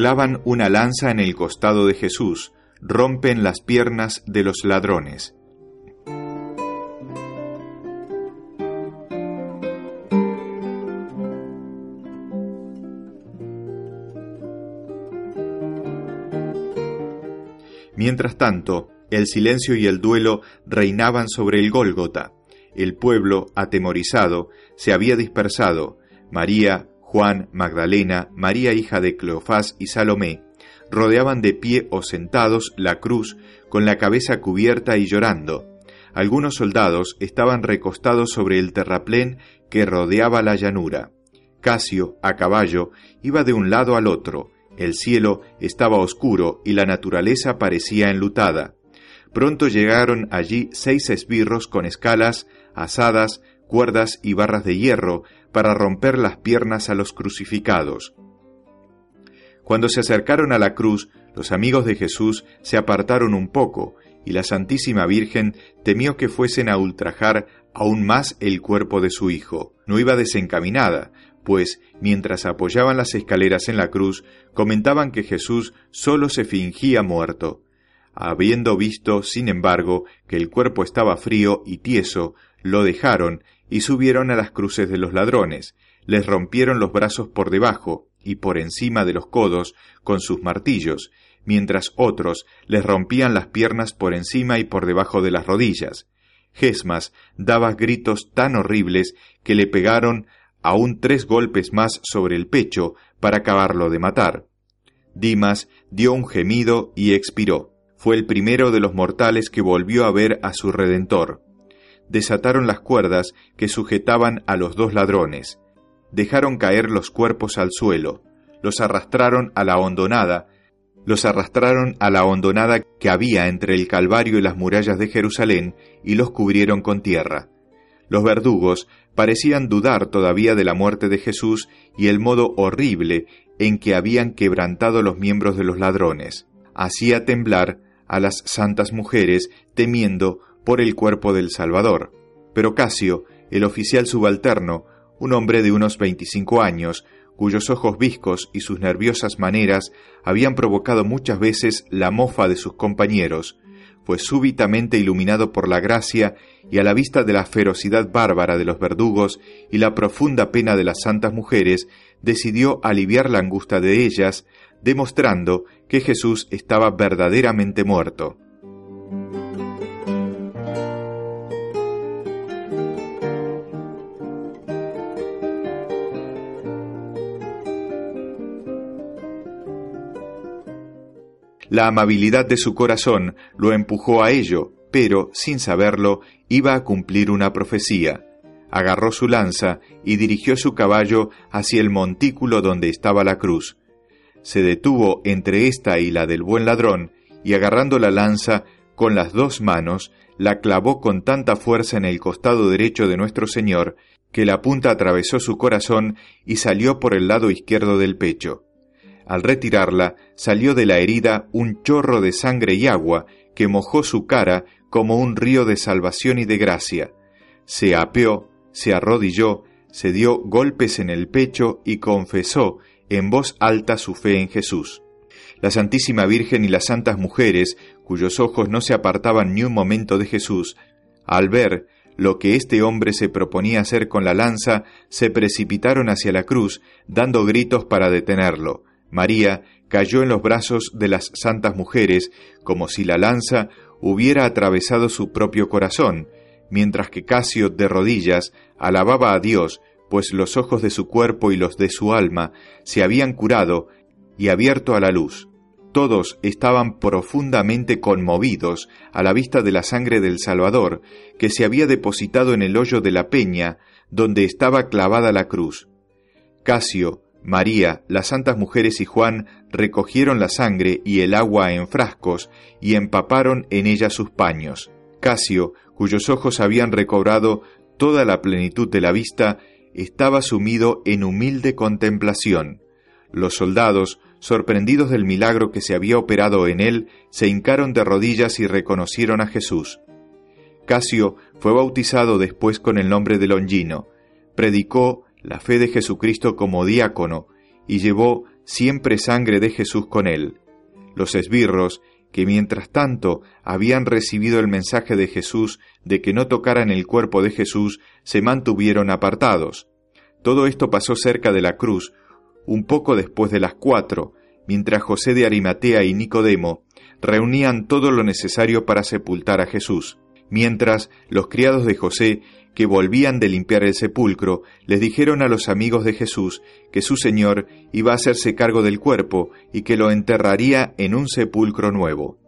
clavan una lanza en el costado de Jesús, rompen las piernas de los ladrones. Mientras tanto, el silencio y el duelo reinaban sobre el Gólgota. El pueblo, atemorizado, se había dispersado. María, Juan, Magdalena, María hija de Cleofás y Salomé, rodeaban de pie o sentados la cruz con la cabeza cubierta y llorando. Algunos soldados estaban recostados sobre el terraplén que rodeaba la llanura. Casio, a caballo, iba de un lado al otro. El cielo estaba oscuro y la naturaleza parecía enlutada. Pronto llegaron allí seis esbirros con escalas, asadas, cuerdas y barras de hierro para romper las piernas a los crucificados. Cuando se acercaron a la cruz, los amigos de Jesús se apartaron un poco, y la Santísima Virgen temió que fuesen a ultrajar aún más el cuerpo de su Hijo. No iba desencaminada, pues mientras apoyaban las escaleras en la cruz, comentaban que Jesús solo se fingía muerto. Habiendo visto, sin embargo, que el cuerpo estaba frío y tieso, lo dejaron y subieron a las cruces de los ladrones, les rompieron los brazos por debajo y por encima de los codos con sus martillos, mientras otros les rompían las piernas por encima y por debajo de las rodillas. Gesmas daba gritos tan horribles que le pegaron aún tres golpes más sobre el pecho para acabarlo de matar. Dimas dio un gemido y expiró. Fue el primero de los mortales que volvió a ver a su Redentor desataron las cuerdas que sujetaban a los dos ladrones, dejaron caer los cuerpos al suelo, los arrastraron a la hondonada, los arrastraron a la hondonada que había entre el Calvario y las murallas de Jerusalén y los cubrieron con tierra. Los verdugos parecían dudar todavía de la muerte de Jesús y el modo horrible en que habían quebrantado los miembros de los ladrones. Hacía temblar a las santas mujeres, temiendo por el cuerpo del Salvador. Pero Casio, el oficial subalterno, un hombre de unos 25 años, cuyos ojos viscos y sus nerviosas maneras habían provocado muchas veces la mofa de sus compañeros, fue súbitamente iluminado por la gracia y a la vista de la ferocidad bárbara de los verdugos y la profunda pena de las santas mujeres, decidió aliviar la angustia de ellas, demostrando que Jesús estaba verdaderamente muerto. La amabilidad de su corazón lo empujó a ello, pero, sin saberlo, iba a cumplir una profecía. Agarró su lanza y dirigió su caballo hacia el montículo donde estaba la cruz. Se detuvo entre esta y la del buen ladrón, y agarrando la lanza con las dos manos, la clavó con tanta fuerza en el costado derecho de nuestro Señor, que la punta atravesó su corazón y salió por el lado izquierdo del pecho. Al retirarla, salió de la herida un chorro de sangre y agua que mojó su cara como un río de salvación y de gracia. Se apeó, se arrodilló, se dio golpes en el pecho y confesó en voz alta su fe en Jesús. La Santísima Virgen y las santas mujeres, cuyos ojos no se apartaban ni un momento de Jesús, al ver lo que este hombre se proponía hacer con la lanza, se precipitaron hacia la cruz, dando gritos para detenerlo. María cayó en los brazos de las santas mujeres como si la lanza hubiera atravesado su propio corazón, mientras que Casio de rodillas alababa a Dios pues los ojos de su cuerpo y los de su alma se habían curado y abierto a la luz. Todos estaban profundamente conmovidos a la vista de la sangre del Salvador, que se había depositado en el hoyo de la peña, donde estaba clavada la cruz. Casio, María, las santas mujeres y Juan recogieron la sangre y el agua en frascos y empaparon en ella sus paños. Casio, cuyos ojos habían recobrado toda la plenitud de la vista, estaba sumido en humilde contemplación. Los soldados, sorprendidos del milagro que se había operado en él, se hincaron de rodillas y reconocieron a Jesús. Casio fue bautizado después con el nombre de Longino, predicó la fe de Jesucristo como diácono y llevó siempre sangre de Jesús con él. Los esbirros, que mientras tanto habían recibido el mensaje de Jesús de que no tocaran el cuerpo de Jesús, se mantuvieron apartados. Todo esto pasó cerca de la cruz, un poco después de las cuatro, mientras José de Arimatea y Nicodemo reunían todo lo necesario para sepultar a Jesús. Mientras los criados de José que volvían de limpiar el sepulcro, les dijeron a los amigos de Jesús que su Señor iba a hacerse cargo del cuerpo y que lo enterraría en un sepulcro nuevo.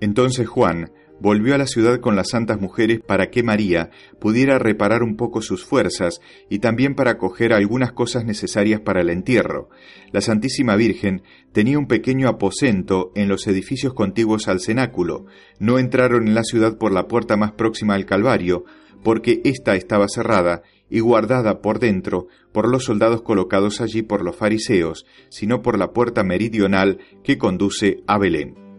Entonces Juan, volvió a la ciudad con las santas mujeres para que María pudiera reparar un poco sus fuerzas y también para coger algunas cosas necesarias para el entierro. La Santísima Virgen tenía un pequeño aposento en los edificios contiguos al cenáculo. No entraron en la ciudad por la puerta más próxima al Calvario, porque ésta estaba cerrada y guardada por dentro por los soldados colocados allí por los fariseos, sino por la puerta meridional que conduce a Belén.